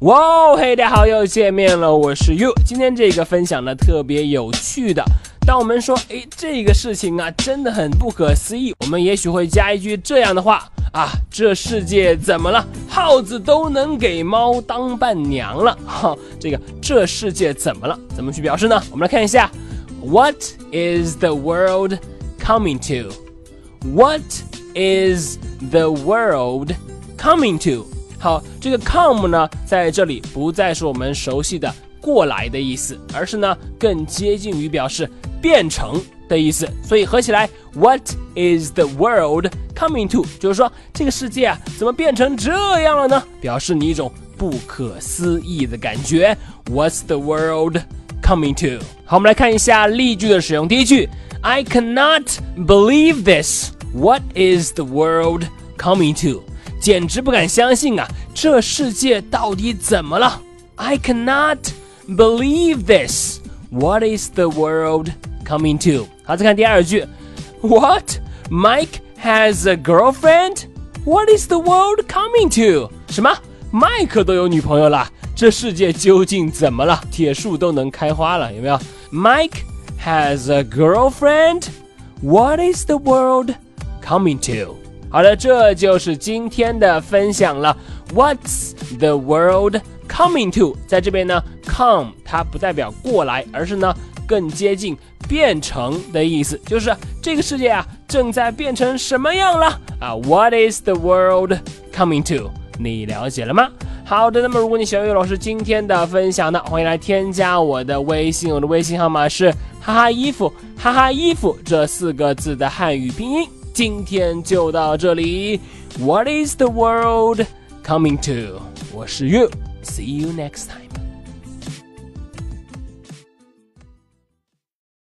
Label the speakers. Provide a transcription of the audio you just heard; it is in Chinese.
Speaker 1: 哇，嘿，大家好，又见面了，我是 You。今天这个分享呢特别有趣的。当我们说，哎，这个事情啊真的很不可思议，我们也许会加一句这样的话啊：这世界怎么了？耗子都能给猫当伴娘了。哈，这个这世界怎么了？怎么去表示呢？我们来看一下，What is the world coming to？What is the world coming to？好，这个 come 呢，在这里不再是我们熟悉的过来的意思，而是呢更接近于表示变成的意思。所以合起来，What is the world coming to？就是说这个世界啊，怎么变成这样了呢？表示你一种不可思议的感觉。What's the world coming to？好，我们来看一下例句的使用。第一句，I cannot believe this. What is the world coming to？简直不敢相信啊！这世界到底怎么了？I cannot believe this. What is the world coming to？好，再看第二句，What Mike has a girlfriend? What is the world coming to？什么？麦克都有女朋友了？这世界究竟怎么了？铁树都能开花了，有没有？Mike has a girlfriend. What is the world coming to？ 好的，这就是今天的分享了。What's the world coming to？在这边呢，come 它不代表过来，而是呢更接近变成的意思，就是这个世界啊正在变成什么样了啊？What is the world coming to？你了解了吗？好的，那么如果你喜欢岳老师今天的分享呢，欢迎来添加我的微信，我的微信号码是哈哈衣服哈哈衣服这四个字的汉语拼音。今天就到这里。What is the world coming to？我是 You，see you next time。